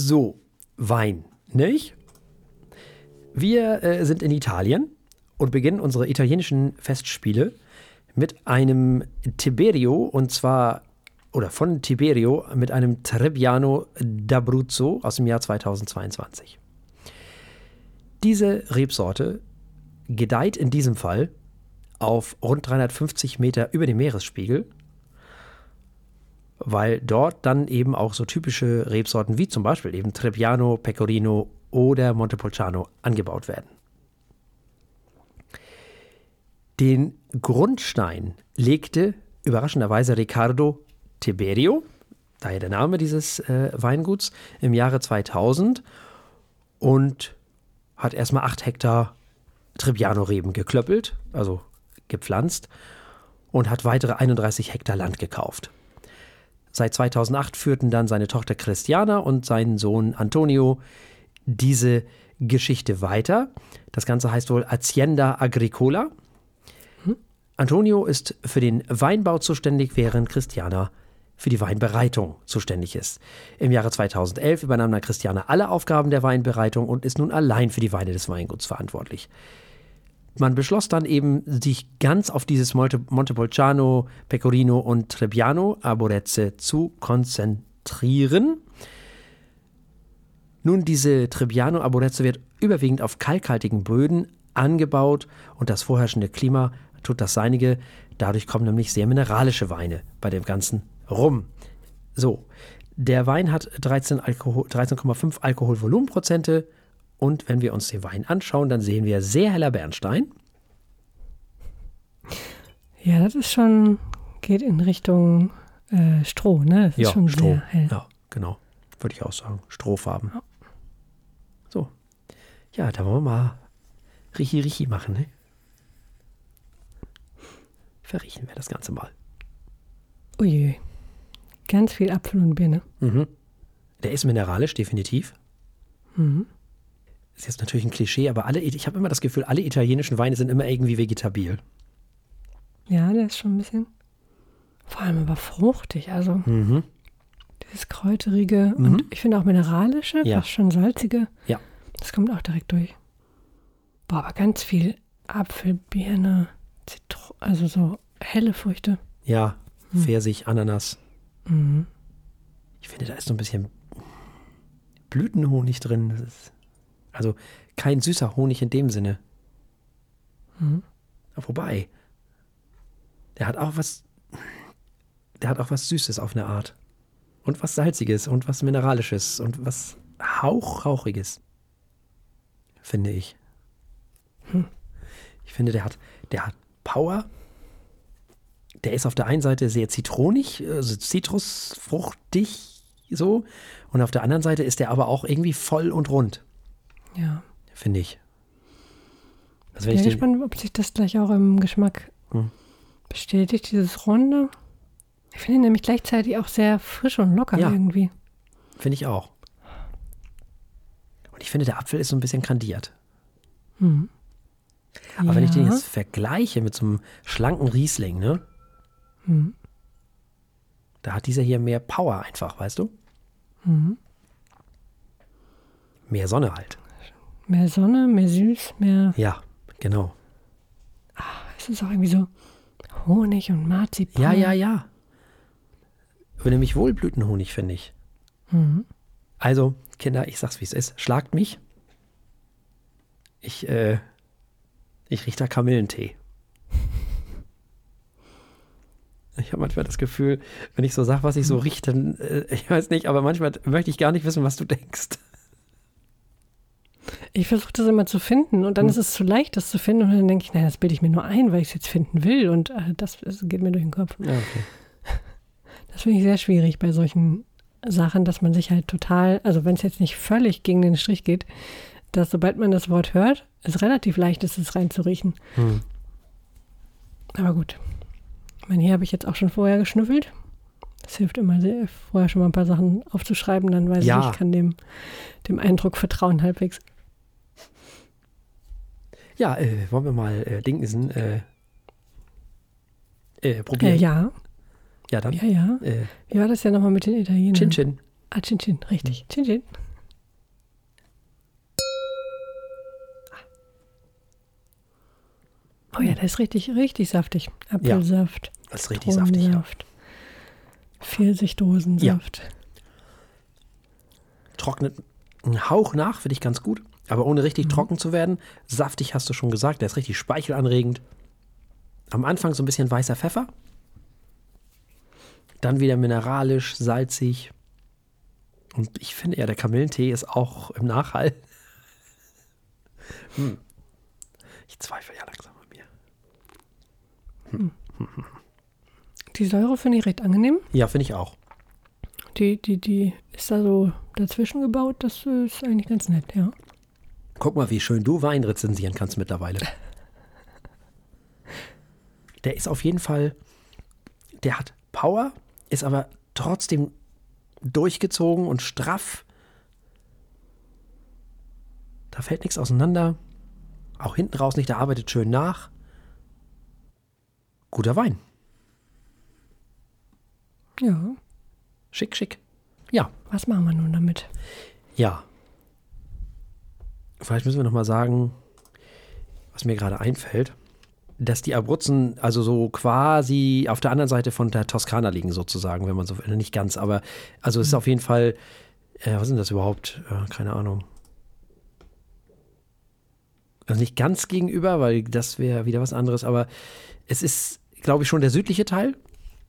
So, Wein, nicht? Wir äh, sind in Italien und beginnen unsere italienischen Festspiele mit einem Tiberio und zwar oder von Tiberio mit einem Trebbiano d'Abruzzo aus dem Jahr 2022. Diese Rebsorte gedeiht in diesem Fall auf rund 350 Meter über dem Meeresspiegel, weil dort dann eben auch so typische Rebsorten wie zum Beispiel eben Trebbiano, Pecorino oder Montepulciano angebaut werden. Den Grundstein legte überraschenderweise Riccardo Tiberio, daher der Name dieses äh, Weinguts, im Jahre 2000 und hat erstmal acht Hektar Trebbiano-Reben geklöppelt, also gepflanzt, und hat weitere 31 Hektar Land gekauft. Seit 2008 führten dann seine Tochter Christiana und sein Sohn Antonio diese Geschichte weiter. Das Ganze heißt wohl Hacienda Agricola. Antonio ist für den Weinbau zuständig, während Christiana für die Weinbereitung zuständig ist. Im Jahre 2011 übernahm dann Christiana alle Aufgaben der Weinbereitung und ist nun allein für die Weine des Weinguts verantwortlich. Man beschloss dann eben, sich ganz auf dieses Monte, Montepulciano, Pecorino und Trebbiano Arborezze zu konzentrieren. Nun, diese Trebbiano Arborezze wird überwiegend auf kalkhaltigen Böden angebaut und das vorherrschende Klima tut das Seinige. Dadurch kommen nämlich sehr mineralische Weine bei dem Ganzen rum. So, der Wein hat 13,5 Alkohol, 13 Alkoholvolumenprozente und wenn wir uns den Wein anschauen, dann sehen wir sehr heller Bernstein. Ja, das ist schon, geht in Richtung äh, Stroh, ne? Das ist ja, schon Stroh. sehr hell. Ja, genau. Würde ich auch sagen. Strohfarben. Ja. So. Ja, da wollen wir mal Richi Richi machen, ne? Verriechen wir das Ganze mal. Ui, ganz viel Apfel und Birne. Mhm. Der ist mineralisch, definitiv. Mhm. Ist jetzt natürlich ein Klischee, aber alle, ich habe immer das Gefühl, alle italienischen Weine sind immer irgendwie vegetabil. Ja, der ist schon ein bisschen, vor allem aber fruchtig, also Mhm. dieses kräuterige Mhm. und ich finde auch mineralische, Ja. fast schon salzige. Ja. Das kommt auch direkt durch. Boah, aber ganz viel Apfel, Birne, Zitron, also so helle Früchte. Ja, Hm. Pfirsich, Ananas. Mhm. Ich finde, da ist so ein bisschen Blütenhonig drin. Das ist also kein süßer Honig in dem Sinne. Mhm. Wobei, der hat auch was, der hat auch was Süßes auf eine Art. Und was Salziges und was Mineralisches und was Hauchrauchiges. Finde ich. Hm. Ich finde, der hat, der hat Power. Der ist auf der einen Seite sehr zitronig, also zitrusfruchtig so. Und auf der anderen Seite ist der aber auch irgendwie voll und rund, Ja. finde ich. Also bin ich den, gespannt, ob sich das gleich auch im Geschmack Hm. bestätigt, dieses Runde. Ich finde ihn nämlich gleichzeitig auch sehr frisch und locker Ja. irgendwie. Finde ich auch. Und ich finde, der Apfel ist so ein bisschen kandiert. Mhm. Aber wenn ich den Ja. jetzt vergleiche mit so einem schlanken Riesling, ne? Mhm. Da hat dieser hier mehr Power einfach, weißt du? Mhm. Mehr Sonne halt. Mehr Sonne, mehr süß, mehr. Ja, genau. Es ist auch irgendwie so Honig und Marzipan. Ja, ja, ja. Aber nämlich Wohlblütenhonig, finde ich. Mhm. Also, Kinder, ich sag's wie es ist. Schlagt mich. Ich, äh, ich rieche da Kamillentee. Ich habe manchmal das Gefühl, wenn ich so sage, was ich so rieche, dann, äh, ich weiß nicht, aber manchmal möchte ich gar nicht wissen, was du denkst. Ich versuche das immer zu finden und dann Hm. ist es zu leicht, das zu finden. Und dann denke ich, nein, das bilde ich mir nur ein, weil ich es jetzt finden will. Und äh, das, das geht mir durch den Kopf. Ja, okay. Das finde ich sehr schwierig bei solchen Sachen, dass man sich halt total, also wenn es jetzt nicht völlig gegen den Strich geht, dass sobald man das Wort hört, es relativ leicht ist, es reinzuriechen. Hm. Aber gut. Ich meine, hier habe ich jetzt auch schon vorher geschnüffelt. Das hilft immer sehr, vorher schon mal ein paar Sachen aufzuschreiben, dann weiß Ja. ich, ich kann dem, dem Eindruck vertrauen halbwegs. Ja, äh, wollen wir mal äh, Dinkensen äh, äh, probieren? Äh, ja. Ja, dann. Ja, ja. Äh, Wie war das ja nochmal mit den Italienern? Chin Chin. Ah, Chin Chin, richtig. Hm. Chin Chin. Ah. Oh ja, das ist richtig, richtig saftig. Apfelsaft. Ja, das ist richtig saftig, ja. Pfirsichdosensaft. Ja. Trocknet einen Hauch nach, finde ich ganz gut. Aber ohne richtig trocken zu werden. Saftig hast du schon gesagt, der ist richtig speichelanregend. Am Anfang so ein bisschen weißer Pfeffer. Dann wieder mineralisch, salzig. Und ich finde ja, der Kamillentee ist auch im Nachhall. Hm. Ich zweifle ja langsam an mir. Die Säure finde ich recht angenehm. Ja, finde ich auch. Die, die, die ist da so dazwischen gebaut. Das ist eigentlich ganz nett, ja. Guck mal, wie schön du Wein rezensieren kannst mittlerweile. Der ist auf jeden Fall, der hat Power, ist aber trotzdem durchgezogen und straff. Da fällt nichts auseinander. Auch hinten raus nicht, der arbeitet schön nach. Guter Wein. Ja. Schick, schick. Ja, Was machen wir nun damit? ja. Vielleicht müssen wir noch mal sagen, was mir gerade einfällt, dass die Abruzzen also so quasi auf der anderen Seite von der Toskana liegen sozusagen, wenn man so will. Nicht ganz, aber also es ist auf jeden Fall, äh, was sind das überhaupt? Äh, keine Ahnung. Also nicht ganz gegenüber, weil das wäre wieder was anderes, aber es ist, glaube ich, schon der südliche Teil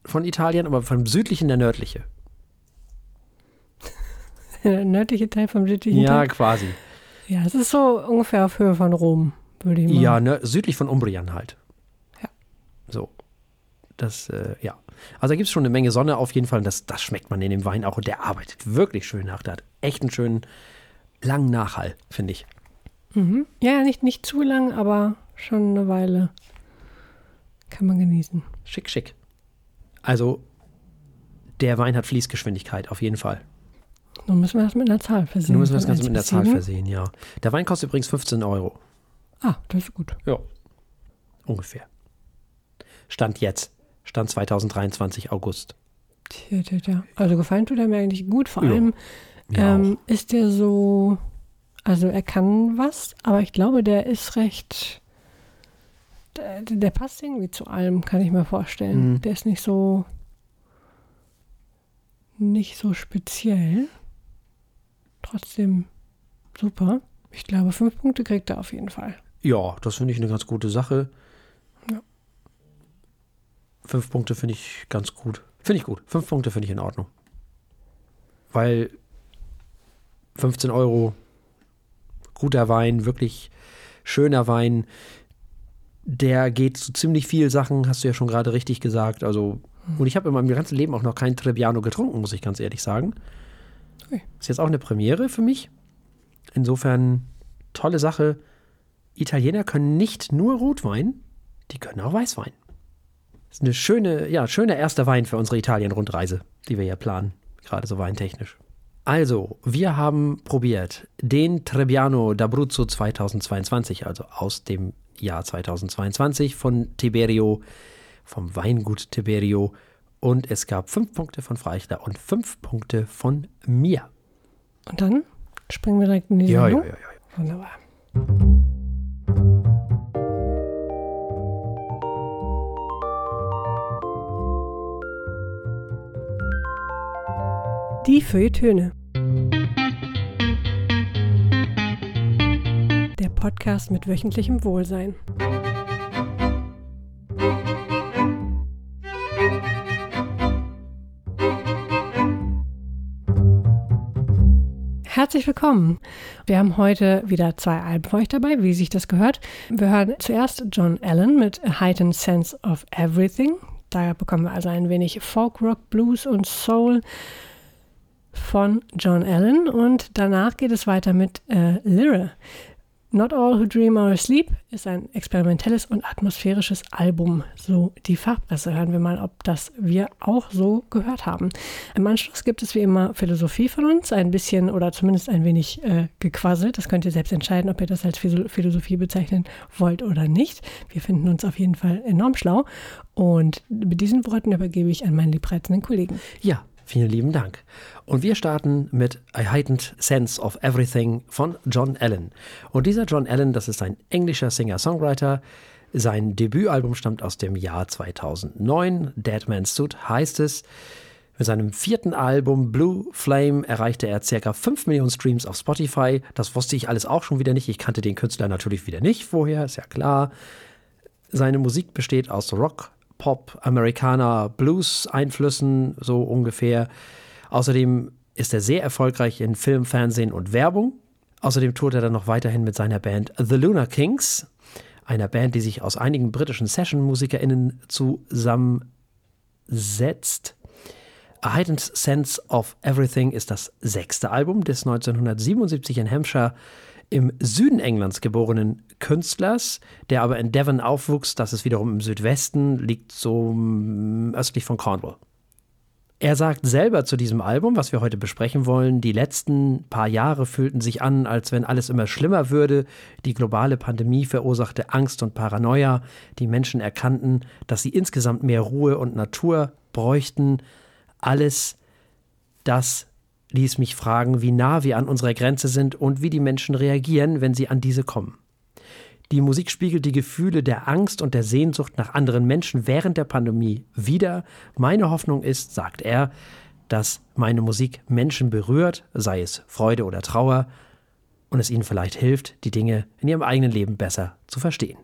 von Italien, aber vom südlichen der nördliche. Der nördliche Teil vom südlichen Ja, Teil. quasi. Ja, es ist so ungefähr auf Höhe von Rom, würde ich mal. Ja, ne, südlich von Umbrien halt. Ja. So. Das, äh, ja. Also da gibt es schon eine Menge Sonne auf jeden Fall. Und das, das schmeckt man in dem Wein auch. Und der arbeitet wirklich schön nach. Der hat echt einen schönen, langen Nachhall, finde ich. Mhm. Ja, nicht, nicht zu lang, aber schon eine Weile kann man genießen. Schick, schick. Also, der Wein hat Fließgeschwindigkeit, auf jeden Fall. Nun müssen wir das mit einer Zahl versehen. Nun müssen wir das Ganze 1 mit einer Zahl 7. versehen, ja. Der Wein kostet übrigens 15 Euro. Ah, das ist gut. Ja. Ungefähr. Stand jetzt. Stand 2023 August. Tja, tja, tja. Also gefallen tut er mir eigentlich gut. Vor Ja. allem Mir ähm, ist der so, also er kann was, aber ich glaube, der ist recht, der, der passt irgendwie zu allem, kann ich mir vorstellen. Mhm. Der ist nicht so, nicht so speziell. Trotzdem super. Ich glaube, fünf Punkte kriegt er auf jeden Fall. Ja, das finde ich eine ganz gute Sache. Ja. Fünf Punkte finde ich ganz gut. Finde ich gut. Fünf Punkte finde ich in Ordnung. Weil 15 Euro, guter Wein, wirklich schöner Wein. Der geht zu ziemlich viel Sachen, hast du ja schon gerade richtig gesagt. Also, und ich habe in meinem ganzen Leben auch noch kein Trebbiano getrunken, muss ich ganz ehrlich sagen. Ui. Ist jetzt auch eine Premiere für mich. Insofern tolle Sache. Italiener können nicht nur Rotwein, die können auch Weißwein. Ist eine schöne, ja, schöner erster Wein für unsere Italien-Rundreise, die wir ja planen, gerade so weintechnisch. Also, wir haben probiert den Trebbiano d'Abruzzo 2022, also aus dem Jahr 2022 von Tiberio, vom Weingut Tiberio. Und es gab fünf Punkte von Freichler und fünf Punkte von mir. Und dann springen wir direkt in die Ja, ja, Sendung. ja, ja. Wunderbar. Die Feuilletöne. Der Podcast mit wöchentlichem Wohlsein. Herzlich willkommen. Wir haben heute wieder zwei Alben für euch dabei, wie sich das gehört. Wir hören zuerst John Allen mit A Heightened Sense of Everything. Da bekommen wir also ein wenig Folk, Rock, Blues und Soul von John Allen. Und danach geht es weiter mit äh, Lyra. Not All Who Dream Are Asleep ist ein experimentelles und atmosphärisches Album, so die Fachpresse. Hören wir mal, ob das wir auch so gehört haben. Im Anschluss gibt es wie immer Philosophie von uns, ein bisschen oder zumindest ein wenig äh, gequasselt. Das könnt ihr selbst entscheiden, ob ihr das als Philo- Philosophie bezeichnen wollt oder nicht. Wir finden uns auf jeden Fall enorm schlau. Und mit diesen Worten übergebe ich an meinen liebreizenden Kollegen. Ja, vielen lieben Dank. Und wir starten mit A Heightened Sense of Everything von John Allen. Und dieser John Allen, das ist ein englischer Singer-Songwriter, Sein Debütalbum stammt aus dem Jahr 2009. Dead Man's Suit heißt es. Mit seinem vierten Album Blue Flame erreichte er ca. 5 Millionen Streams auf Spotify. Das wusste ich alles auch schon wieder nicht. Ich kannte den Künstler natürlich wieder nicht vorher, ist ja klar. Seine Musik besteht aus Rock, Pop, Amerikaner, Blues-Einflüssen, so ungefähr. Außerdem ist er sehr erfolgreich in Film, Fernsehen und Werbung. Außerdem tourt er dann noch weiterhin mit seiner Band The Lunar Kings, einer Band, die sich aus einigen britischen Session-MusikerInnen zusammensetzt. A Heightened Sense of Everything ist das sechste Album des 1977 in Hampshire im Süden Englands geborenen Künstlers, der aber in Devon aufwuchs. Das ist wiederum im Südwesten, liegt so mm, östlich von Cornwall. Er sagt selber zu diesem Album, was wir heute besprechen wollen, die letzten paar Jahre fühlten sich an, als wenn alles immer schlimmer würde. Die globale Pandemie verursachte Angst und Paranoia. Die Menschen erkannten, dass sie insgesamt mehr Ruhe und Natur bräuchten. Alles das ließ mich fragen, wie nah wir an unserer Grenze sind und wie die Menschen reagieren, wenn sie an diese kommen. Die Musik spiegelt die Gefühle der Angst und der Sehnsucht nach anderen Menschen während der Pandemie wider. Meine Hoffnung ist, sagt er, dass meine Musik Menschen berührt, sei es Freude oder Trauer, und es ihnen vielleicht hilft, die Dinge in ihrem eigenen Leben besser zu verstehen.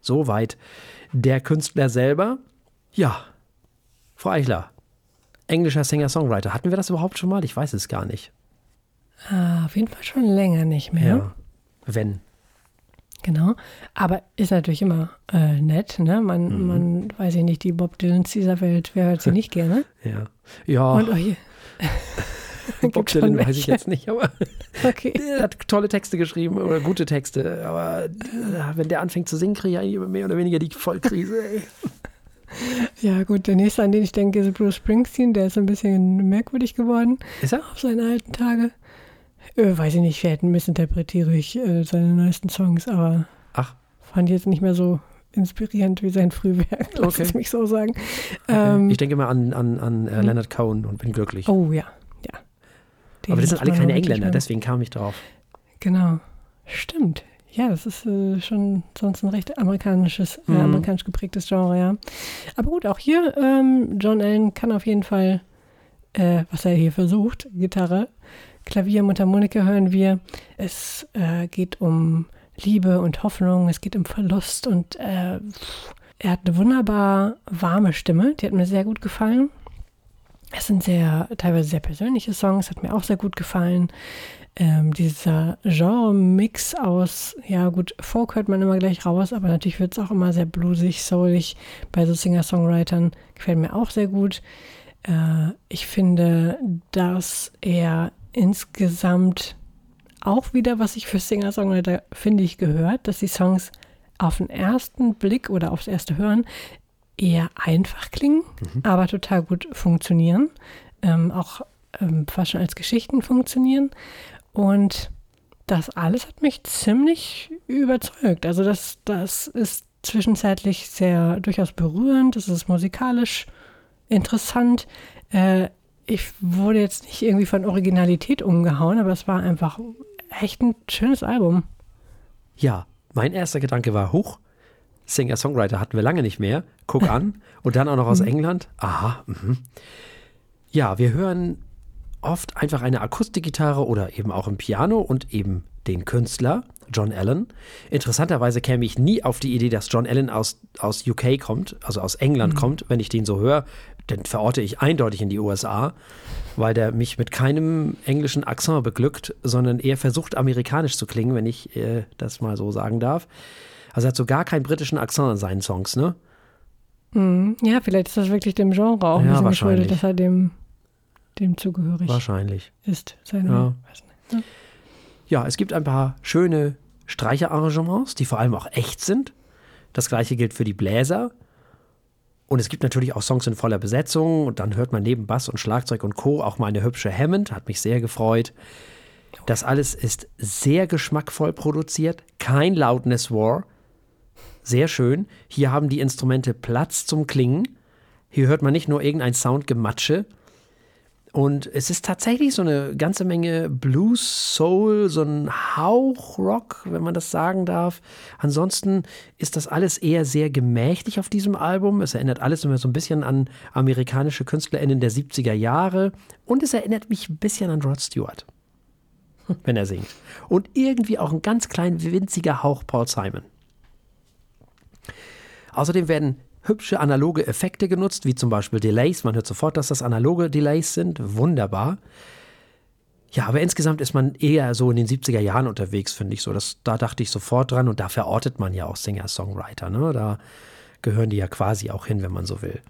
Soweit der Künstler selber. Ja, Frau Eichler, englischer Singer-Songwriter. Hatten wir das überhaupt schon mal? Ich weiß es gar nicht. Ah, auf jeden Fall schon länger nicht mehr. Ja. Wenn. Genau. Aber ist natürlich immer äh, nett, ne? Man, mhm. man, weiß ich nicht, die Bob Dylans dieser Welt, wer hört sie nicht gerne? ja. Ja. Und, oh, Bob Dylan weiß ich jetzt nicht, aber okay. er hat tolle Texte geschrieben oder gute Texte. Aber äh, wenn der anfängt zu singen, kriege ich mehr oder weniger die Vollkrise. Ey. Ja, gut, der nächste, an den ich denke, ist Bruce Springsteen. Der ist ein bisschen merkwürdig geworden. Ist er? Auf seine alten Tage. Äh, weiß ich nicht, vielleicht missinterpretiere ich äh, seine neuesten Songs, aber Ach. fand ich jetzt nicht mehr so inspirierend wie sein Frühwerk, lass okay. es mich so sagen. Okay. Ähm, ich denke mal an, an, an äh, hm. Leonard Cohen und bin glücklich. Oh ja, ja. Den aber das sind alle keine Engländer, deswegen kam ich drauf. Genau, stimmt. Ja, das ist äh, schon sonst ein recht amerikanisches, äh, mhm. amerikanisch geprägtes Genre, ja. Aber gut, auch hier, ähm, John Allen kann auf jeden Fall, äh, was er hier versucht, Gitarre, Klavier, Mundharmonika hören wir. Es äh, geht um Liebe und Hoffnung, es geht um Verlust und äh, er hat eine wunderbar warme Stimme, die hat mir sehr gut gefallen. Es sind sehr, teilweise sehr persönliche Songs, hat mir auch sehr gut gefallen. Ähm, dieser Genre-Mix aus, ja gut, Folk hört man immer gleich raus, aber natürlich wird es auch immer sehr bluesig, soulig bei so Singer-Songwritern. Gefällt mir auch sehr gut. Äh, ich finde, dass er insgesamt auch wieder, was ich für Singer-Songwriter finde ich gehört, dass die Songs auf den ersten Blick oder aufs erste Hören eher einfach klingen, mhm. aber total gut funktionieren. Ähm, auch ähm, fast schon als Geschichten funktionieren. Und das alles hat mich ziemlich überzeugt. Also das, das ist zwischenzeitlich sehr durchaus berührend, es ist musikalisch interessant. Äh, ich wurde jetzt nicht irgendwie von Originalität umgehauen, aber es war einfach echt ein schönes Album. Ja, mein erster Gedanke war, hoch, Singer-Songwriter hatten wir lange nicht mehr. Guck an. Und dann auch noch aus mhm. England. Aha. Mh. Ja, wir hören oft einfach eine Akustikgitarre oder eben auch ein Piano und eben den Künstler, John Allen. Interessanterweise käme ich nie auf die Idee, dass John Allen aus, aus UK kommt, also aus England mhm. kommt, wenn ich den so höre den verorte ich eindeutig in die USA, weil der mich mit keinem englischen Akzent beglückt, sondern eher versucht, amerikanisch zu klingen, wenn ich äh, das mal so sagen darf. Also er hat so gar keinen britischen Akzent in seinen Songs, ne? Mhm. Ja, vielleicht ist das wirklich dem Genre auch ein ja, bisschen geschuldet, dass er dem, dem zugehörig wahrscheinlich. ist. Seine, ja. ja. ja, es gibt ein paar schöne Streicherarrangements, die vor allem auch echt sind. Das gleiche gilt für die Bläser. Und es gibt natürlich auch Songs in voller Besetzung und dann hört man neben Bass und Schlagzeug und Co. auch mal eine hübsche Hammond, hat mich sehr gefreut. Das alles ist sehr geschmackvoll produziert, kein Loudness War. Sehr schön. Hier haben die Instrumente Platz zum Klingen. Hier hört man nicht nur irgendein Soundgematsche. Und es ist tatsächlich so eine ganze Menge Blues, Soul, so ein Hauch Rock, wenn man das sagen darf. Ansonsten ist das alles eher sehr gemächlich auf diesem Album. Es erinnert alles immer so ein bisschen an amerikanische KünstlerInnen der 70er Jahre. Und es erinnert mich ein bisschen an Rod Stewart, wenn er singt. Und irgendwie auch ein ganz klein winziger Hauch Paul Simon. Außerdem werden hübsche analoge Effekte genutzt, wie zum Beispiel Delays. Man hört sofort, dass das analoge Delays sind. Wunderbar. Ja, aber insgesamt ist man eher so in den 70er Jahren unterwegs, finde ich so. Das, da dachte ich sofort dran und da verortet man ja auch Singer-Songwriter. Ne? Da gehören die ja quasi auch hin, wenn man so will.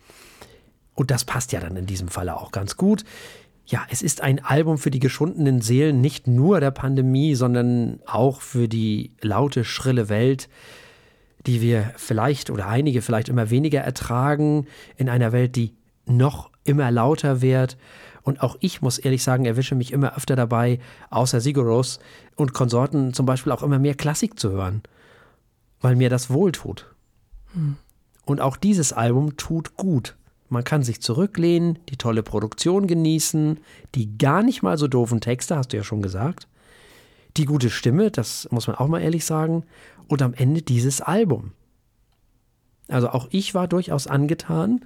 Und das passt ja dann in diesem Falle auch ganz gut. Ja, es ist ein Album für die geschundenen Seelen nicht nur der Pandemie, sondern auch für die laute, schrille Welt, die wir vielleicht oder einige vielleicht immer weniger ertragen, in einer Welt, die noch immer lauter wird. Und auch ich muss ehrlich sagen, erwische mich immer öfter dabei, außer Siguros und Konsorten zum Beispiel auch immer mehr Klassik zu hören, weil mir das wohltut. Hm. Und auch dieses Album tut gut. Man kann sich zurücklehnen, die tolle Produktion genießen, die gar nicht mal so doofen Texte, hast du ja schon gesagt, die gute Stimme, das muss man auch mal ehrlich sagen, und am Ende dieses Album. Also auch ich war durchaus angetan.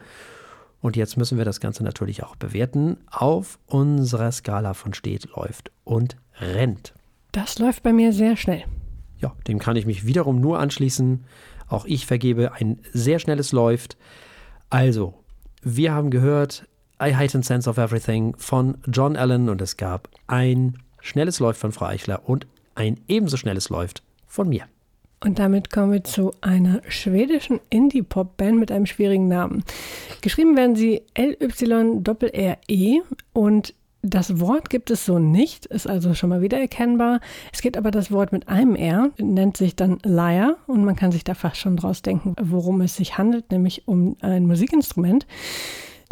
Und jetzt müssen wir das Ganze natürlich auch bewerten auf unserer Skala von steht, läuft und rennt. Das läuft bei mir sehr schnell. Ja, dem kann ich mich wiederum nur anschließen. Auch ich vergebe ein sehr schnelles Läuft. Also, wir haben gehört I Heightened Sense of Everything von John Allen und es gab ein schnelles Läuft von Frau Eichler und ein ebenso schnelles Läuft von mir. Und damit kommen wir zu einer schwedischen Indie-Pop-Band mit einem schwierigen Namen. Geschrieben werden sie L-Y-R-E und das Wort gibt es so nicht, ist also schon mal wieder erkennbar. Es gibt aber das Wort mit einem R, nennt sich dann Lyre und man kann sich da fast schon draus denken, worum es sich handelt, nämlich um ein Musikinstrument.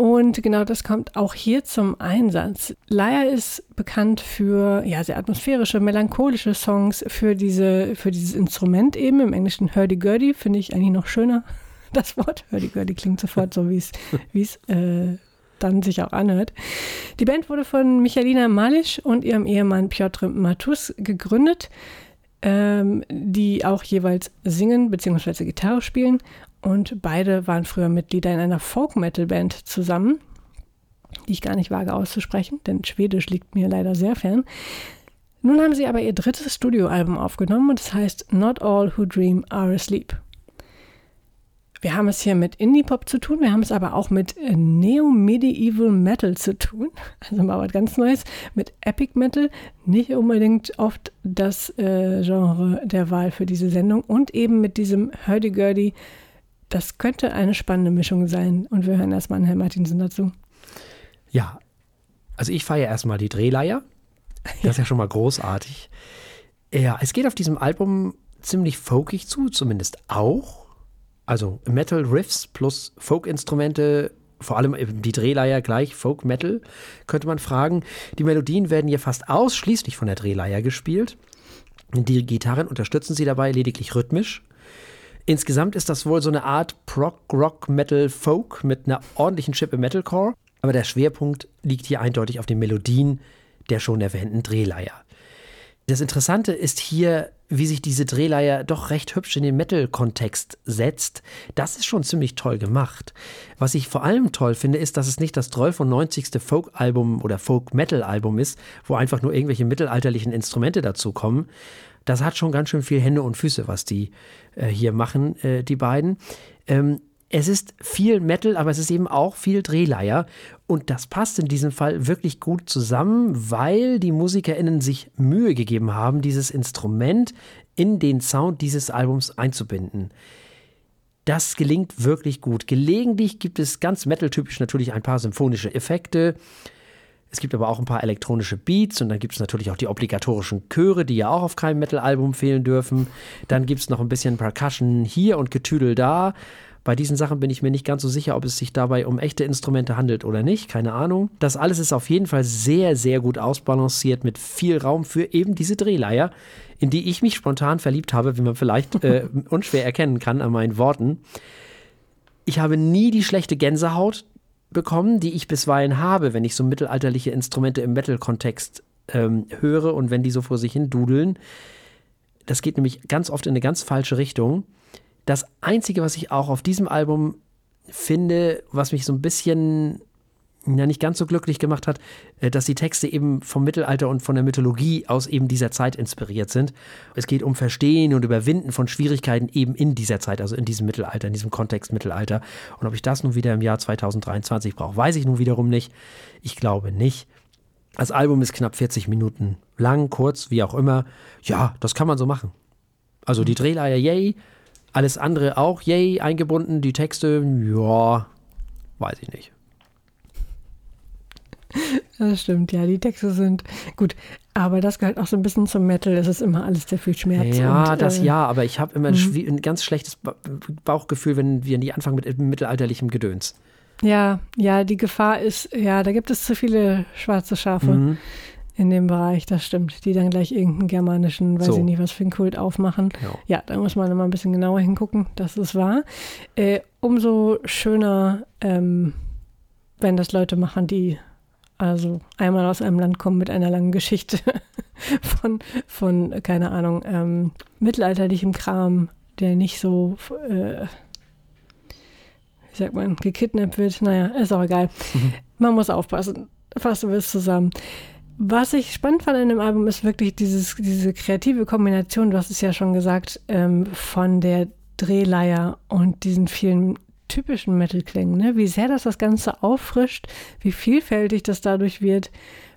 Und genau das kommt auch hier zum Einsatz. Lyre ist bekannt für ja, sehr atmosphärische, melancholische Songs, für, diese, für dieses Instrument eben. Im Englischen Hurdy-Gurdy finde ich eigentlich noch schöner. Das Wort Hurdy-Gurdy klingt sofort so, wie es äh, dann sich auch anhört. Die Band wurde von Michalina Malisch und ihrem Ehemann Piotr Matus gegründet, ähm, die auch jeweils singen bzw. Gitarre spielen. Und beide waren früher Mitglieder in einer Folk-Metal-Band zusammen, die ich gar nicht wage auszusprechen, denn Schwedisch liegt mir leider sehr fern. Nun haben sie aber ihr drittes Studioalbum aufgenommen und es heißt Not All Who Dream Are Asleep. Wir haben es hier mit Indie-Pop zu tun, wir haben es aber auch mit Neo-Medieval Metal zu tun. Also mal was ganz Neues. Mit Epic Metal, nicht unbedingt oft das äh, Genre der Wahl für diese Sendung. Und eben mit diesem Hurdy-Gurdy das könnte eine spannende Mischung sein. Und wir hören erstmal an Herrn Martinsen dazu. Ja, also ich feiere erstmal die Drehleier. Das ist ja schon mal großartig. Ja, es geht auf diesem Album ziemlich folkig zu, zumindest auch. Also Metal Riffs plus Folk-Instrumente, vor allem die Drehleier gleich Folk Metal, könnte man fragen. Die Melodien werden hier fast ausschließlich von der Drehleier gespielt. Die Gitarren unterstützen sie dabei lediglich rhythmisch. Insgesamt ist das wohl so eine Art Prog, Rock, Metal, Folk mit einer ordentlichen Chip im Metalcore. Aber der Schwerpunkt liegt hier eindeutig auf den Melodien der schon erwähnten Drehleier. Das Interessante ist hier, wie sich diese Drehleier doch recht hübsch in den Metal-Kontext setzt. Das ist schon ziemlich toll gemacht. Was ich vor allem toll finde, ist, dass es nicht das 93. Folk-Album oder Folk-Metal-Album ist, wo einfach nur irgendwelche mittelalterlichen Instrumente dazukommen, das hat schon ganz schön viel Hände und Füße, was die äh, hier machen, äh, die beiden. Ähm, es ist viel Metal, aber es ist eben auch viel Drehleier. Und das passt in diesem Fall wirklich gut zusammen, weil die MusikerInnen sich Mühe gegeben haben, dieses Instrument in den Sound dieses Albums einzubinden. Das gelingt wirklich gut. Gelegentlich gibt es ganz metal-typisch natürlich ein paar symphonische Effekte. Es gibt aber auch ein paar elektronische Beats und dann gibt es natürlich auch die obligatorischen Chöre, die ja auch auf keinem Metal-Album fehlen dürfen. Dann gibt es noch ein bisschen Percussion hier und Getüdel da. Bei diesen Sachen bin ich mir nicht ganz so sicher, ob es sich dabei um echte Instrumente handelt oder nicht. Keine Ahnung. Das alles ist auf jeden Fall sehr, sehr gut ausbalanciert mit viel Raum für eben diese Drehleier, in die ich mich spontan verliebt habe, wie man vielleicht äh, unschwer erkennen kann an meinen Worten. Ich habe nie die schlechte Gänsehaut bekommen, die ich bisweilen habe, wenn ich so mittelalterliche Instrumente im Metal-Kontext ähm, höre und wenn die so vor sich hin dudeln. Das geht nämlich ganz oft in eine ganz falsche Richtung. Das Einzige, was ich auch auf diesem Album finde, was mich so ein bisschen ja nicht ganz so glücklich gemacht hat, äh, dass die Texte eben vom Mittelalter und von der Mythologie aus eben dieser Zeit inspiriert sind. Es geht um Verstehen und Überwinden von Schwierigkeiten eben in dieser Zeit, also in diesem Mittelalter, in diesem Kontext Mittelalter. Und ob ich das nun wieder im Jahr 2023 brauche, weiß ich nun wiederum nicht. Ich glaube nicht. Das Album ist knapp 40 Minuten lang, kurz, wie auch immer. Ja, das kann man so machen. Also die Drehleier, yay. Alles andere auch, yay, eingebunden. Die Texte, ja, weiß ich nicht. Das stimmt, ja, die Texte sind gut. Aber das gehört auch so ein bisschen zum Metal. Es ist immer alles sehr viel Schmerz. Ja, und, das äh, ja, aber ich habe immer ein, ein, ganz schlechtes ba Bauchgefühl, wenn wir nie anfangen mit mittelalterlichem Gedöns. Ja, ja, die Gefahr ist, ja, da gibt es zu viele schwarze Schafe mhm. in dem Bereich, das stimmt, die dann gleich irgendeinen germanischen, weiß so. ich nicht, was für einen Kult aufmachen. Genau. Ja, da muss man immer ein bisschen genauer hingucken, das ist wahr. Äh, umso schöner, ähm, wenn das Leute machen, die also einmal aus einem Land kommen mit einer langen Geschichte von, von keine Ahnung, ähm, mittelalterlichem Kram, der nicht so, äh, wie sagt man, gekidnappt wird. Naja, ist auch egal. Mhm. Man muss aufpassen. Fassen wir es zusammen. Was ich spannend fand an dem Album ist wirklich dieses, diese kreative Kombination, du hast es ja schon gesagt, ähm, von der Drehleier und diesen vielen typischen Metal-Klängen. Ne? Wie sehr das das Ganze auffrischt, wie vielfältig das dadurch wird,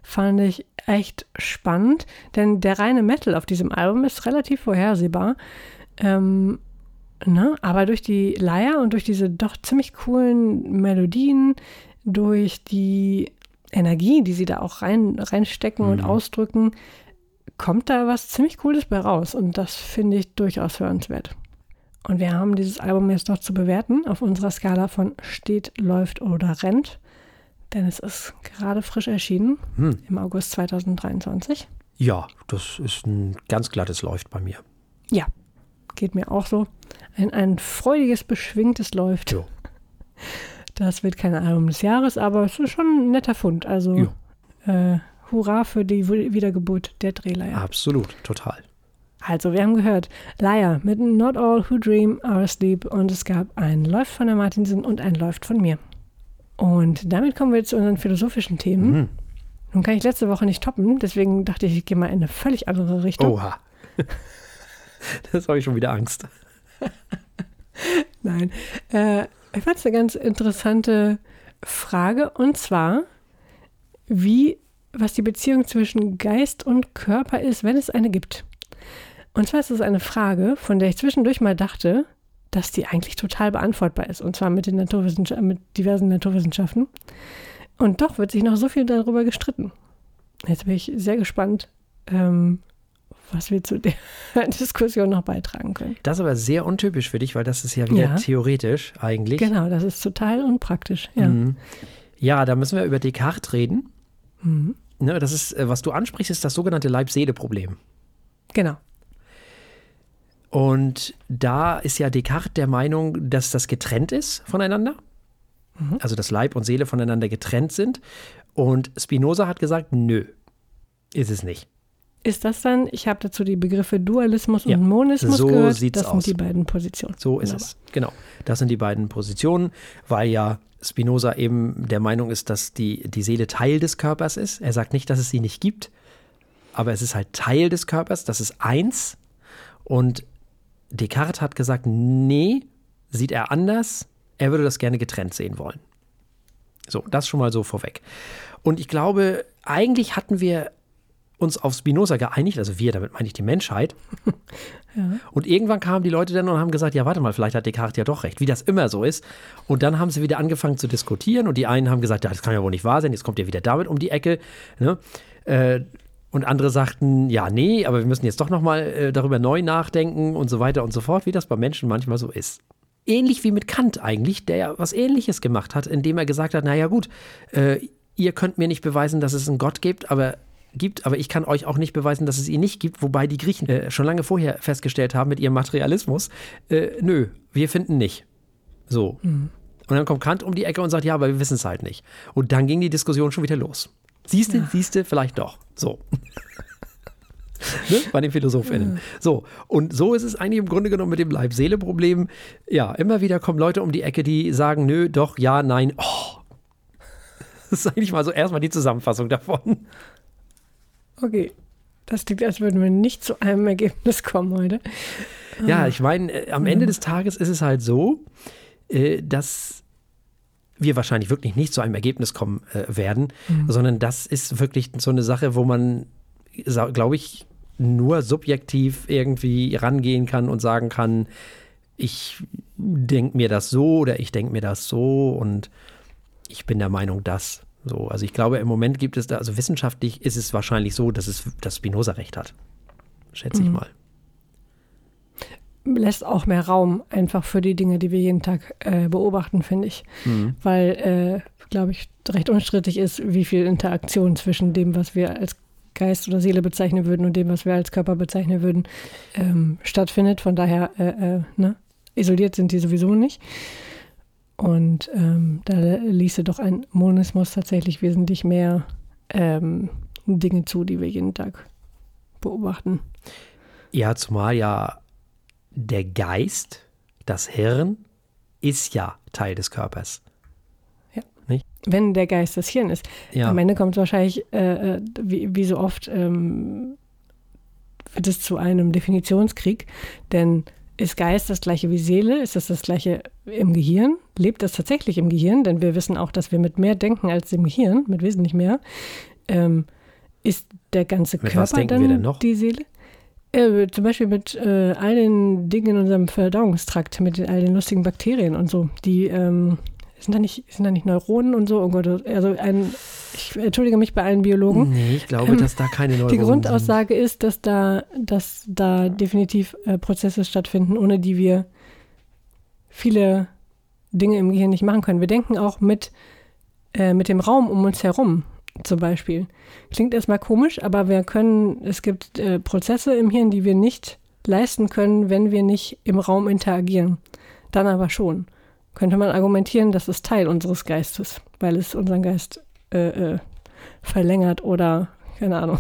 fand ich echt spannend. Denn der reine Metal auf diesem Album ist relativ vorhersehbar. Ähm, ne? Aber durch die Leier und durch diese doch ziemlich coolen Melodien, durch die Energie, die sie da auch rein, reinstecken mhm. und ausdrücken, kommt da was ziemlich Cooles bei raus. Und das finde ich durchaus hörenswert. Und wir haben dieses Album jetzt noch zu bewerten auf unserer Skala von steht, läuft oder rennt. Denn es ist gerade frisch erschienen hm. im August 2023. Ja, das ist ein ganz glattes Läuft bei mir. Ja, geht mir auch so. Ein, ein freudiges, beschwingtes Läuft. Jo. Das wird kein Album des Jahres, aber es ist schon ein netter Fund. Also äh, Hurra für die Wiedergeburt der Drehleier. Absolut, total. Also, wir haben gehört, Liar mit Not All Who Dream Are Asleep und es gab ein Läuft von der Martinsen und ein Läuft von mir. Und damit kommen wir zu unseren philosophischen Themen. Mhm. Nun kann ich letzte Woche nicht toppen, deswegen dachte ich, ich gehe mal in eine völlig andere Richtung. Oha. Das habe ich schon wieder Angst. Nein. Äh, ich fand es eine ganz interessante Frage und zwar, wie, was die Beziehung zwischen Geist und Körper ist, wenn es eine gibt. Und zwar ist es eine Frage, von der ich zwischendurch mal dachte, dass die eigentlich total beantwortbar ist. Und zwar mit, den Naturwissenschaft mit diversen Naturwissenschaften. Und doch wird sich noch so viel darüber gestritten. Jetzt bin ich sehr gespannt, ähm, was wir zu der Diskussion noch beitragen können. Das ist aber sehr untypisch für dich, weil das ist ja wieder ja. theoretisch eigentlich. Genau, das ist total unpraktisch. Ja, mhm. ja da müssen wir über Descartes reden. Mhm. Ne, das ist, äh, was du ansprichst, ist das sogenannte Leib-Seele-Problem. Genau. Und da ist ja Descartes der Meinung, dass das getrennt ist voneinander. Mhm. Also dass Leib und Seele voneinander getrennt sind. Und Spinoza hat gesagt, nö, ist es nicht. Ist das dann, ich habe dazu die Begriffe Dualismus und Monismus so gehört, sieht's das aus. sind die beiden Positionen. So ist Wunderbar. es, genau. Das sind die beiden Positionen, weil ja Spinoza eben der Meinung ist, dass die, die Seele Teil des Körpers ist. Er sagt nicht, dass es sie nicht gibt, aber es ist halt Teil des Körpers, das ist eins. Und Descartes hat gesagt, nee, sieht er anders. Er würde das gerne getrennt sehen wollen. So, das schon mal so vorweg. Und ich glaube, eigentlich hatten wir uns auf Spinoza geeinigt, also wir, damit meine ich die Menschheit. Ja. Und irgendwann kamen die Leute dann und haben gesagt, ja, warte mal, vielleicht hat Descartes ja doch recht, wie das immer so ist. Und dann haben sie wieder angefangen zu diskutieren und die einen haben gesagt, ja, das kann ja wohl nicht wahr sein, jetzt kommt ihr wieder damit um die Ecke. Ne? Äh, und andere sagten, ja, nee, aber wir müssen jetzt doch nochmal äh, darüber neu nachdenken und so weiter und so fort, wie das bei Menschen manchmal so ist. Ähnlich wie mit Kant eigentlich, der ja was Ähnliches gemacht hat, indem er gesagt hat, naja gut, äh, ihr könnt mir nicht beweisen, dass es einen Gott gibt, aber gibt, aber ich kann euch auch nicht beweisen, dass es ihn nicht gibt, wobei die Griechen äh, schon lange vorher festgestellt haben mit ihrem Materialismus, äh, nö, wir finden nicht. So. Mhm. Und dann kommt Kant um die Ecke und sagt, ja, aber wir wissen es halt nicht. Und dann ging die Diskussion schon wieder los. Siehste, ja. siehste, vielleicht doch. So. ne? Bei den PhilosophInnen. So. Und so ist es eigentlich im Grunde genommen mit dem Leib-Seele-Problem. Ja, immer wieder kommen Leute um die Ecke, die sagen, nö, doch, ja, nein. Oh. Das ist eigentlich mal so erstmal die Zusammenfassung davon. Okay. Das klingt, als würden wir nicht zu einem Ergebnis kommen heute. Ja, ich meine, äh, am Ende des Tages ist es halt so, äh, dass wir wahrscheinlich wirklich nicht zu einem Ergebnis kommen äh, werden, mhm. sondern das ist wirklich so eine Sache, wo man, glaube ich, nur subjektiv irgendwie rangehen kann und sagen kann, ich denke mir das so oder ich denke mir das so und ich bin der Meinung, dass. So, also ich glaube, im Moment gibt es da, also wissenschaftlich ist es wahrscheinlich so, dass es dass Spinoza recht hat. Schätze mhm. ich mal lässt auch mehr Raum einfach für die Dinge, die wir jeden Tag äh, beobachten, finde ich. Mhm. Weil, äh, glaube ich, recht unstrittig ist, wie viel Interaktion zwischen dem, was wir als Geist oder Seele bezeichnen würden und dem, was wir als Körper bezeichnen würden, ähm, stattfindet. Von daher, äh, äh ne? isoliert sind die sowieso nicht. Und ähm, da ließe doch ein Monismus tatsächlich wesentlich mehr ähm, Dinge zu, die wir jeden Tag beobachten. Ja, zumal ja der Geist, das Hirn, ist ja Teil des Körpers. Ja. Nicht? Wenn der Geist das Hirn ist. Ja. Am Ende kommt es wahrscheinlich, äh, äh, wie, wie, so oft, ähm, wird es zu einem Definitionskrieg, denn ist Geist das gleiche wie Seele? Ist das das gleiche im Gehirn? Lebt das tatsächlich im Gehirn? Denn wir wissen auch, dass wir mit mehr denken als im Gehirn, mit wesentlich mehr. Ähm, ist der ganze mit Körper dann die Seele? Äh, zum Beispiel mit äh, all den Dingen in unserem Verdauungstrakt, mit all den lustigen Bakterien und so. Die ähm, sind da nicht, sind da nicht Neuronen und so? Oh Gott, also ein, ich entschuldige mich bei allen Biologen. Nee, ich glaube, ähm, dass da keine Neuronen sind. Die Grundaussage sind. ist, dass da, dass da definitiv äh, Prozesse stattfinden, ohne die wir viele Dinge im Gehirn nicht machen können. Wir denken auch mit, äh, mit dem Raum um uns herum zum Beispiel. Klingt erstmal komisch, aber wir können, es gibt äh, Prozesse im Hirn, die wir nicht leisten können, wenn wir nicht im Raum interagieren. Dann aber schon. Könnte man argumentieren, das ist Teil unseres Geistes, weil es unseren Geist äh, äh, verlängert oder keine Ahnung.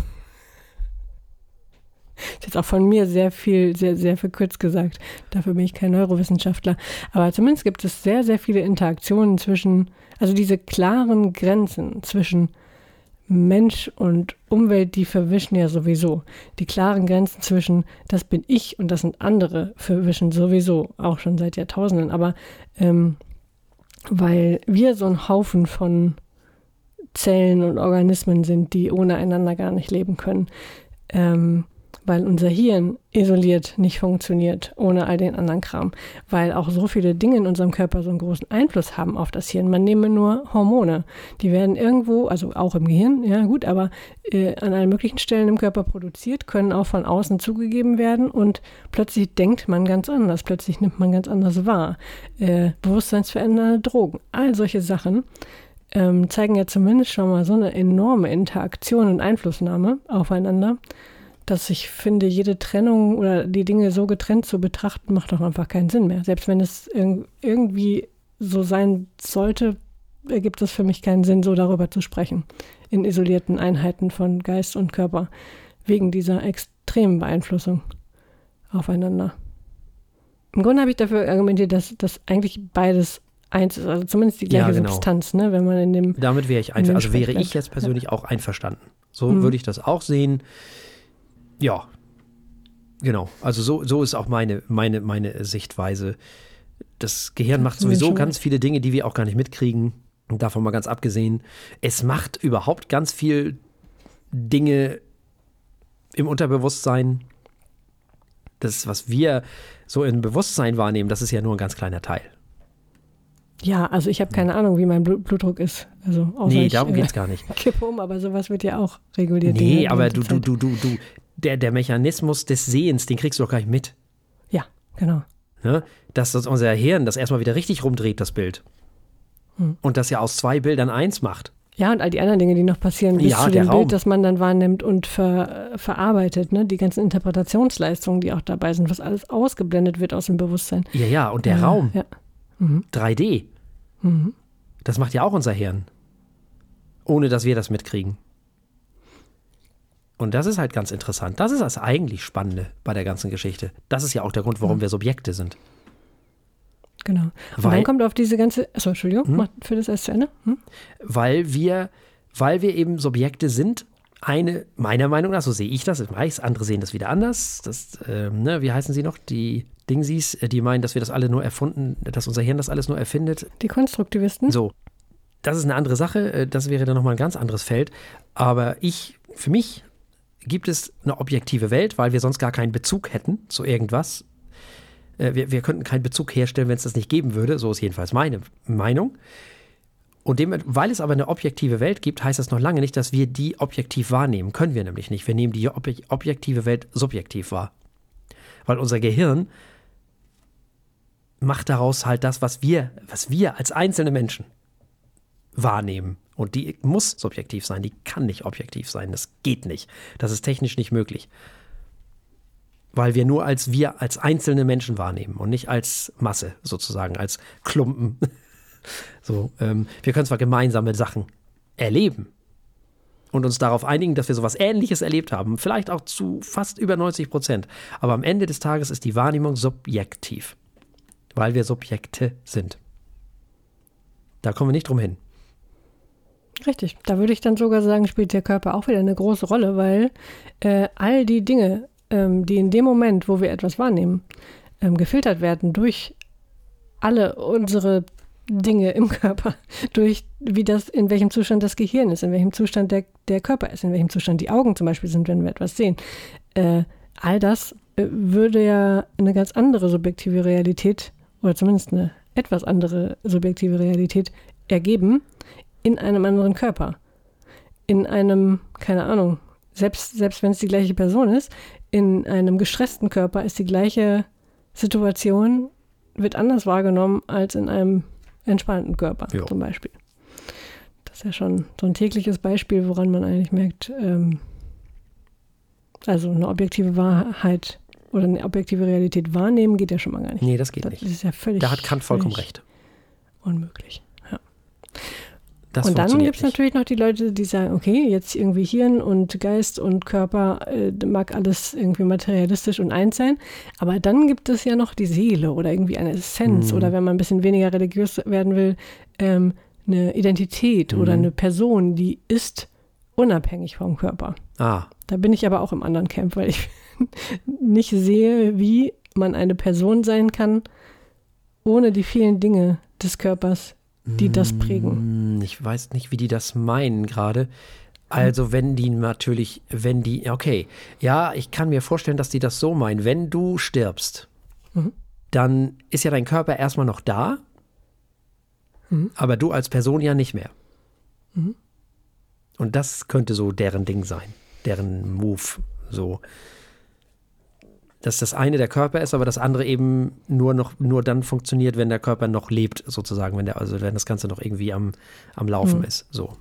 Ist jetzt auch von mir sehr viel, sehr, sehr verkürzt gesagt. Dafür bin ich kein Neurowissenschaftler. Aber zumindest gibt es sehr, sehr viele Interaktionen zwischen, also diese klaren Grenzen zwischen Mensch und Umwelt, die verwischen ja sowieso. Die klaren Grenzen zwischen, das bin ich und das sind andere, verwischen sowieso, auch schon seit Jahrtausenden. Aber ähm, weil wir so ein Haufen von Zellen und Organismen sind, die ohne einander gar nicht leben können, ähm, weil unser Hirn isoliert nicht funktioniert ohne all den anderen Kram, weil auch so viele Dinge in unserem Körper so einen großen Einfluss haben auf das Hirn. Man nehme nur Hormone, die werden irgendwo, also auch im Gehirn, ja gut, aber äh, an allen möglichen Stellen im Körper produziert, können auch von außen zugegeben werden und plötzlich denkt man ganz anders, plötzlich nimmt man ganz anders wahr. Äh, bewusstseinsverändernde Drogen, all solche Sachen. Ähm, zeigen ja zumindest schon mal so eine enorme Interaktion und Einflussnahme aufeinander dass ich finde, jede Trennung oder die Dinge so getrennt zu betrachten, macht doch einfach keinen Sinn mehr. Selbst wenn es irg irgendwie so sein sollte, ergibt es für mich keinen Sinn, so darüber zu sprechen. In isolierten Einheiten von Geist und Körper. Wegen dieser extremen Beeinflussung aufeinander. Im Grunde habe ich dafür argumentiert, dass das eigentlich beides eins ist, also zumindest die gleiche ja, genau. Substanz, ne? wenn man in dem. Damit wäre ich einverstanden. Also wäre ich jetzt persönlich ja. auch einverstanden. So mhm. würde ich das auch sehen. Ja, genau. Also so, so ist auch meine, meine, meine Sichtweise. Das Gehirn macht sowieso ganz viele Dinge, die wir auch gar nicht mitkriegen. Und davon mal ganz abgesehen. Es macht überhaupt ganz viel Dinge im Unterbewusstsein. Das, was wir so im Bewusstsein wahrnehmen, das ist ja nur ein ganz kleiner Teil. Ja, also ich habe keine Ahnung, wie mein Blutdruck ist. Also nee, darum geht es gar nicht. Kipp um, aber sowas wird ja auch reguliert. Nee, aber du, du, du, du, du, der, der Mechanismus des Sehens, den kriegst du doch gar nicht mit. Ja, genau. Ne? Dass das unser Hirn das erstmal wieder richtig rumdreht, das Bild. Hm. Und das ja aus zwei Bildern eins macht. Ja, und all die anderen Dinge, die noch passieren, bis ja, zu dem Raum. Bild, das man dann wahrnimmt und ver, verarbeitet, ne? Die ganzen Interpretationsleistungen, die auch dabei sind, was alles ausgeblendet wird aus dem Bewusstsein. Ja, ja, und der äh, Raum. Ja. Mhm. 3D. Mhm. Das macht ja auch unser Hirn. Ohne dass wir das mitkriegen. Und das ist halt ganz interessant. Das ist das eigentlich Spannende bei der ganzen Geschichte. Das ist ja auch der Grund, warum mhm. wir Subjekte sind. Genau. Und weil, dann kommt auf diese ganze. Achso, Entschuldigung, hm? für das erst zu Ende. Hm? Weil wir, weil wir eben Subjekte sind, eine, meiner Meinung nach, so sehe ich das, ich weiß, andere sehen das wieder anders. Das, äh, ne, wie heißen sie noch? Die Dingsies, äh, die meinen, dass wir das alle nur erfunden, dass unser Hirn das alles nur erfindet. Die Konstruktivisten. So. Das ist eine andere Sache, äh, das wäre dann nochmal ein ganz anderes Feld. Aber ich, für mich gibt es eine objektive Welt, weil wir sonst gar keinen Bezug hätten zu irgendwas. Äh, wir, wir könnten keinen Bezug herstellen, wenn es das nicht geben würde. So ist jedenfalls meine Meinung. Und dem, weil es aber eine objektive Welt gibt, heißt das noch lange nicht, dass wir die objektiv wahrnehmen. Können wir nämlich nicht. Wir nehmen die objektive Welt subjektiv wahr. Weil unser Gehirn macht daraus halt das, was wir, was wir als einzelne Menschen wahrnehmen. Und die muss subjektiv sein, die kann nicht objektiv sein. Das geht nicht. Das ist technisch nicht möglich. Weil wir nur als wir, als einzelne Menschen wahrnehmen und nicht als Masse sozusagen, als Klumpen. So, ähm, wir können zwar gemeinsame Sachen erleben und uns darauf einigen, dass wir sowas Ähnliches erlebt haben, vielleicht auch zu fast über 90 Prozent. Aber am Ende des Tages ist die Wahrnehmung subjektiv, weil wir Subjekte sind. Da kommen wir nicht drum hin. Richtig, da würde ich dann sogar sagen, spielt der Körper auch wieder eine große Rolle, weil äh, all die Dinge, ähm, die in dem Moment, wo wir etwas wahrnehmen, ähm, gefiltert werden durch alle unsere Dinge im Körper, durch wie das, in welchem Zustand das Gehirn ist, in welchem Zustand der, der Körper ist, in welchem Zustand die Augen zum Beispiel sind, wenn wir etwas sehen. Äh, all das äh, würde ja eine ganz andere subjektive Realität oder zumindest eine etwas andere subjektive Realität ergeben in einem anderen Körper. In einem, keine Ahnung, selbst, selbst wenn es die gleiche Person ist, in einem gestressten Körper ist die gleiche Situation, wird anders wahrgenommen als in einem entspannten Körper jo. zum Beispiel. Das ist ja schon so ein tägliches Beispiel, woran man eigentlich merkt, ähm, also eine objektive Wahrheit oder eine objektive Realität wahrnehmen geht ja schon mal gar nicht. Nee, das geht das nicht. ist ja völlig. Da hat Kant vollkommen recht. Unmöglich. Ja. Das und dann gibt es natürlich noch die Leute, die sagen, okay, jetzt irgendwie Hirn und Geist und Körper äh, mag alles irgendwie materialistisch und eins sein, aber dann gibt es ja noch die Seele oder irgendwie eine Essenz mhm. oder wenn man ein bisschen weniger religiös werden will, ähm, eine Identität mhm. oder eine Person, die ist unabhängig vom Körper. Ah. Da bin ich aber auch im anderen Camp, weil ich nicht sehe, wie man eine Person sein kann, ohne die vielen Dinge des Körpers, die das prägen. Hm, ich weiß nicht, wie die das meinen gerade. Also wenn die natürlich, wenn die, okay, ja, ich kann mir vorstellen, dass die das so meinen. Wenn du stirbst, mhm. dann ist ja dein Körper erstmal noch da, mhm. aber du als Person ja nicht mehr. Mhm. Und das könnte so deren Ding sein, deren Move. So dass das eine der Körper ist, aber das andere eben nur noch nur dann funktioniert, wenn der Körper noch lebt, sozusagen, wenn der, also wenn das Ganze noch irgendwie am, am Laufen mhm. ist. So.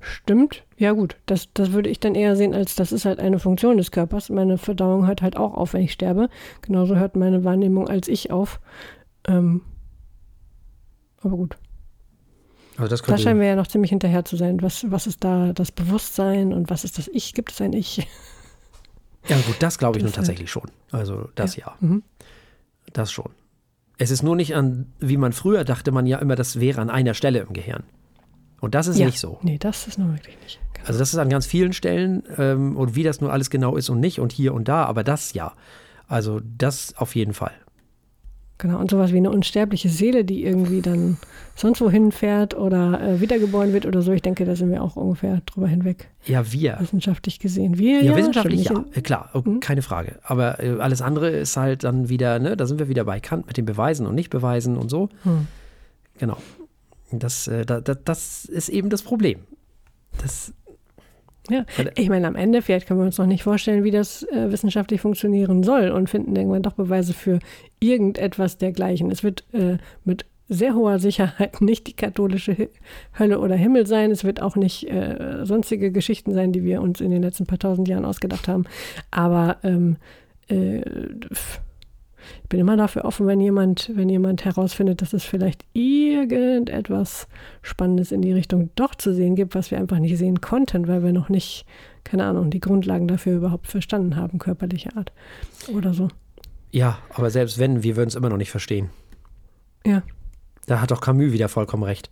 Stimmt, ja gut. Das, das würde ich dann eher sehen, als das ist halt eine Funktion des Körpers. Meine Verdauung hört halt auch auf, wenn ich sterbe. Genauso hört meine Wahrnehmung als ich auf. Ähm, aber gut. Also das da scheinen wir ja noch ziemlich hinterher zu sein. Was, was ist da das Bewusstsein und was ist das Ich? Gibt es ein Ich? Ja, gut, das glaube ich nun tatsächlich schon. Also das ja. ja. Mhm. Das schon. Es ist nur nicht an, wie man früher dachte, man ja immer, das wäre an einer Stelle im Gehirn. Und das ist ja. nicht so. Nee, das ist nur wirklich nicht. Genau. Also das ist an ganz vielen Stellen ähm, und wie das nur alles genau ist und nicht und hier und da, aber das ja. Also das auf jeden Fall. Genau, und sowas wie eine unsterbliche Seele, die irgendwie dann sonst wohin fährt oder äh, wiedergeboren wird oder so. Ich denke, da sind wir auch ungefähr drüber hinweg. Ja, wir. Wissenschaftlich gesehen. Wir, ja, ja wissenschaftlich ja, klar, oh, hm? keine Frage. Aber äh, alles andere ist halt dann wieder, ne, da sind wir wieder bei Kant mit den Beweisen und Nicht-Beweisen und so. Hm. Genau. Das, äh, da, da, das ist eben das Problem. Das ja, ich meine, am Ende, vielleicht können wir uns noch nicht vorstellen, wie das äh, wissenschaftlich funktionieren soll und finden irgendwann doch Beweise für irgendetwas dergleichen. Es wird äh, mit sehr hoher Sicherheit nicht die katholische Hölle oder Himmel sein. Es wird auch nicht äh, sonstige Geschichten sein, die wir uns in den letzten paar tausend Jahren ausgedacht haben. Aber ähm, äh, ich bin immer dafür offen, wenn jemand, wenn jemand herausfindet, dass es vielleicht irgendetwas Spannendes in die Richtung doch zu sehen gibt, was wir einfach nicht sehen konnten, weil wir noch nicht, keine Ahnung, die Grundlagen dafür überhaupt verstanden haben, körperlicher Art oder so. Ja, aber selbst wenn, wir würden es immer noch nicht verstehen. Ja. Da hat doch Camus wieder vollkommen recht.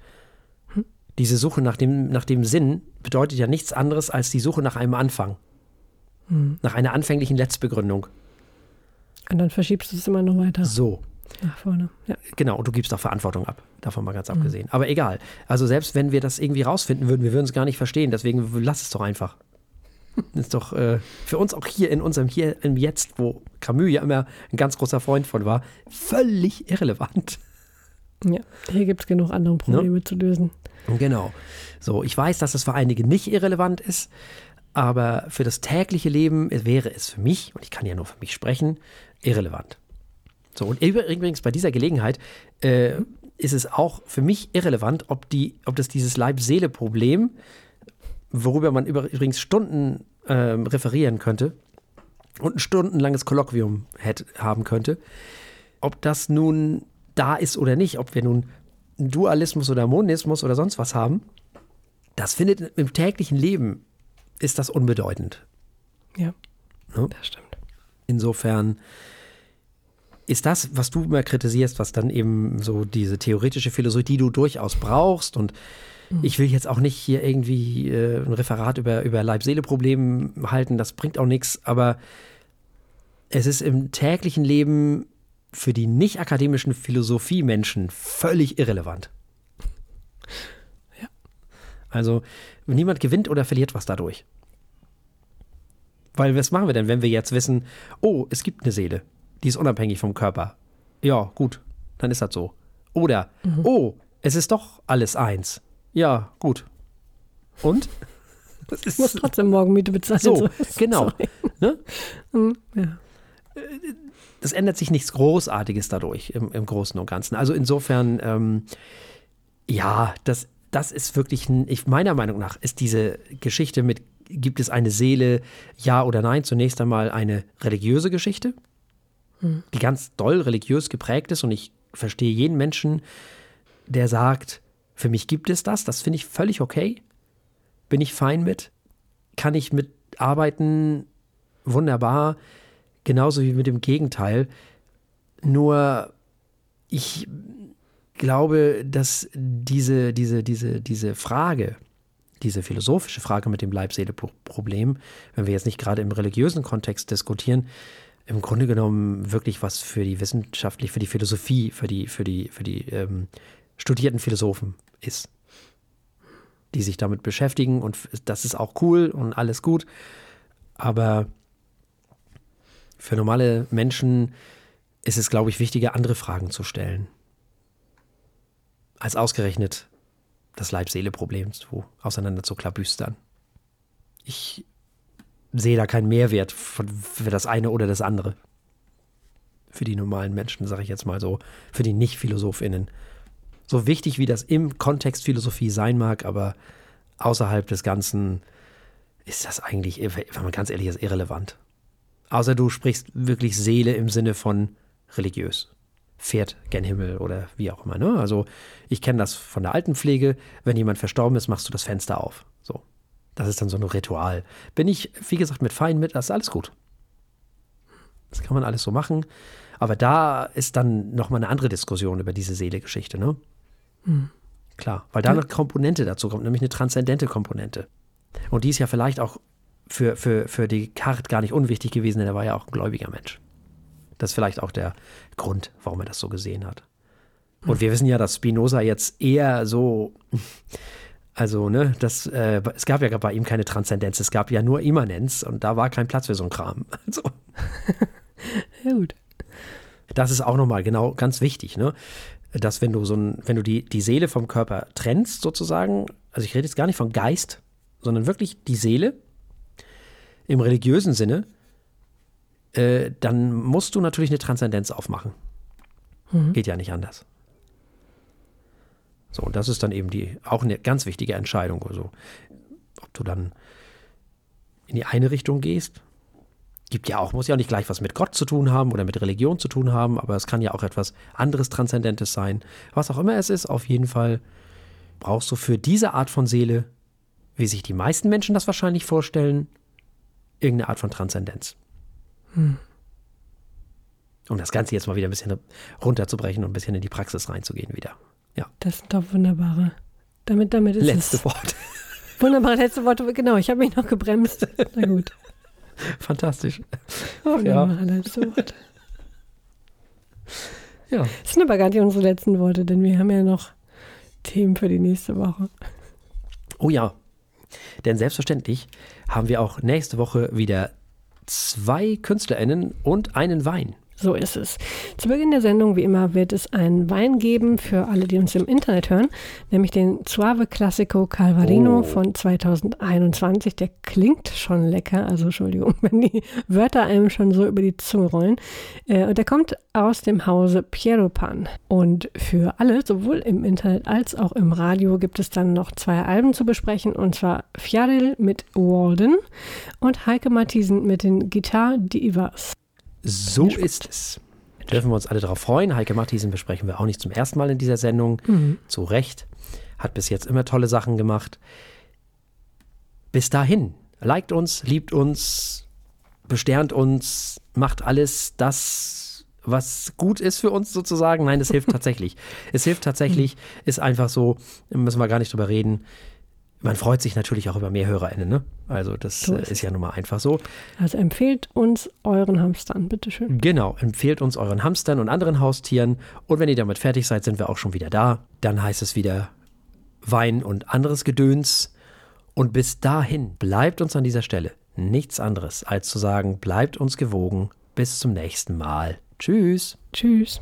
Hm? Diese Suche nach dem, nach dem Sinn bedeutet ja nichts anderes als die Suche nach einem Anfang. Hm. Nach einer anfänglichen Letztbegründung. Und dann verschiebst du es immer noch weiter. So. Nach vorne. Ja. Genau, und du gibst auch Verantwortung ab. Davon mal ganz mhm. abgesehen. Aber egal. Also selbst wenn wir das irgendwie rausfinden würden, wir würden es gar nicht verstehen. Deswegen lass es doch einfach. Das ist doch äh, für uns auch hier in unserem Hier im Jetzt, wo Camus ja immer ein ganz großer Freund von war, völlig irrelevant. Ja, hier gibt es genug andere Probleme ne? zu lösen. Genau. So, ich weiß, dass es für einige nicht irrelevant ist, aber für das tägliche Leben wäre es für mich, und ich kann ja nur für mich sprechen, irrelevant. So, und übrigens bei dieser Gelegenheit äh, ist es auch für mich irrelevant, ob, die, ob das dieses Leib-Seele-Problem, worüber man übrigens Stunden äh, referieren könnte und ein stundenlanges Kolloquium hätte, haben könnte, ob das nun da ist oder nicht, ob wir nun Dualismus oder Monismus oder sonst was haben, das findet im täglichen Leben ist das unbedeutend. Ja, ne? das stimmt. Insofern ist das, was du immer kritisierst, was dann eben so diese theoretische Philosophie, die du durchaus brauchst und mhm. ich will jetzt auch nicht hier irgendwie äh, ein Referat über, über Leib-Seele-Probleme halten, das bringt auch nichts, aber es ist im täglichen Leben für die nicht akademischen Philosophie-Menschen völlig irrelevant. Also niemand gewinnt oder verliert was dadurch. Weil was machen wir denn, wenn wir jetzt wissen, oh, es gibt eine Seele, die ist unabhängig vom Körper. Ja, gut, dann ist das so. Oder, mhm. oh, es ist doch alles eins. Ja, gut. Und? Ich muss trotzdem morgen Miete bezahlen. So, genau. Ne? Mhm, ja. Das ändert sich nichts Großartiges dadurch im, im Großen und Ganzen. Also insofern, ähm, ja, das, das ist wirklich, ein, ich, meiner Meinung nach, ist diese Geschichte mit, gibt es eine Seele, ja oder nein, zunächst einmal eine religiöse Geschichte, hm. die ganz doll religiös geprägt ist. Und ich verstehe jeden Menschen, der sagt, für mich gibt es das, das finde ich völlig okay, bin ich fein mit, kann ich mitarbeiten, wunderbar, genauso wie mit dem Gegenteil. Nur ich glaube, dass diese, diese, diese, diese Frage, diese philosophische Frage mit dem Leib-Seele-Problem, wenn wir jetzt nicht gerade im religiösen Kontext diskutieren, im Grunde genommen wirklich was für die wissenschaftlich, für die Philosophie, für die, für die, für die ähm, studierten Philosophen ist. Die sich damit beschäftigen und das ist auch cool und alles gut. Aber für normale Menschen ist es, glaube ich, wichtiger, andere Fragen zu stellen als ausgerechnet das Leib-Seele-Problem zu auseinander zu klabüstern. Ich sehe da keinen Mehrwert für das eine oder das andere. Für die normalen Menschen, sage ich jetzt mal so, für die Nicht-PhilosophInnen. So wichtig wie das im Kontext Philosophie sein mag, aber außerhalb des Ganzen ist das eigentlich, wenn man ganz ehrlich ist, irrelevant. Außer du sprichst wirklich Seele im Sinne von religiös fährt gen Himmel oder wie auch immer. Ne? Also ich kenne das von der Altenpflege. Wenn jemand verstorben ist, machst du das Fenster auf. So. Das ist dann so ein Ritual. Bin ich, wie gesagt, mit fein mit, das ist alles gut. Das kann man alles so machen. Aber da ist dann nochmal eine andere Diskussion über diese Seele-Geschichte, ne? Mhm. Klar, weil da eine Komponente dazu kommt, nämlich eine transzendente Komponente. Und die ist ja vielleicht auch für, für, für Descartes gar nicht unwichtig gewesen, denn er war ja auch ein gläubiger Mensch. Das ist vielleicht auch der Grund, warum er das so gesehen hat. Und wir wissen ja, dass Spinoza jetzt eher so, also, ne, das, äh, es gab ja bei ihm keine Transzendenz, es gab ja nur Immanenz und da war kein Platz für so ein Kram. Also. ja, gut. Das ist auch nochmal genau ganz wichtig, ne? Dass wenn du so ein, wenn du die, die Seele vom Körper trennst, sozusagen, also ich rede jetzt gar nicht von Geist, sondern wirklich die Seele im religiösen Sinne, äh, dann musst du natürlich eine Transzendenz aufmachen. Mhm. Geht ja nicht anders. So, und das ist dann eben die, auch eine ganz wichtige Entscheidung. Also, ob du dann in die eine Richtung gehst Gibt ja auch, muss ja auch nicht gleich was mit Gott zu tun haben oder mit Religion zu tun haben, aber es kann ja auch etwas anderes Transzendentes sein. Was auch immer es ist, auf jeden Fall brauchst du für diese Art von Seele, wie sich die meisten Menschen das wahrscheinlich vorstellen, irgendeine Art von Transzendenz. Hm. Um das Ganze jetzt mal wieder ein bisschen runterzubrechen und ein bisschen in die Praxis reinzugehen wieder. Ja. Das sind doch wunderbare. Damit, damit ist Letzte es. Wort. Wunderbare letzte Worte. Genau, ich habe mich noch gebremst. Na gut. Fantastisch. Wunderbare letzte Worte. Ja. Das sind aber gar nicht unsere letzten Worte, denn wir haben ja noch Themen für die nächste Woche. Oh ja. Denn selbstverständlich haben wir auch nächste Woche wieder zwei KünstlerInnen und einen Wein. So ist es. Zu Beginn der Sendung, wie immer, wird es einen Wein geben für alle, die uns im Internet hören, nämlich den Suave Classico Calvarino Oh. von 2021. Der klingt schon lecker, also Entschuldigung, wenn die Wörter einem schon so über die Zunge rollen. Äh, Und der kommt aus dem Hause Piero Pan. Und für alle, sowohl im Internet als auch im Radio, gibt es dann noch zwei Alben zu besprechen, und zwar Fjaril mit Walden und Heike Matthiesen mit den Guitar Divas. So ist es. Dürfen wir uns alle darauf freuen. Heike Mathiesen besprechen wir auch nicht zum ersten Mal in dieser Sendung. Zu Recht. Hat bis jetzt immer tolle Sachen gemacht. Bis dahin, liked uns, liebt uns, besternt uns, macht alles das, was gut ist für uns sozusagen. Nein, es hilft tatsächlich. Es hilft tatsächlich, ist einfach so, müssen wir gar nicht drüber reden. Man freut sich natürlich auch über mehr HörerInnen, ne? Also das So äh, ist ist ja nun mal einfach so. Also empfehlt uns euren Hamstern, bitteschön. Genau, empfehlt uns euren Hamstern und anderen Haustieren. Und wenn ihr damit fertig seid, sind wir auch schon wieder da. Dann heißt es wieder Wein und anderes Gedöns. Und bis dahin bleibt uns an dieser Stelle nichts anderes, als zu sagen, bleibt uns gewogen. Bis zum nächsten Mal. Tschüss. Tschüss.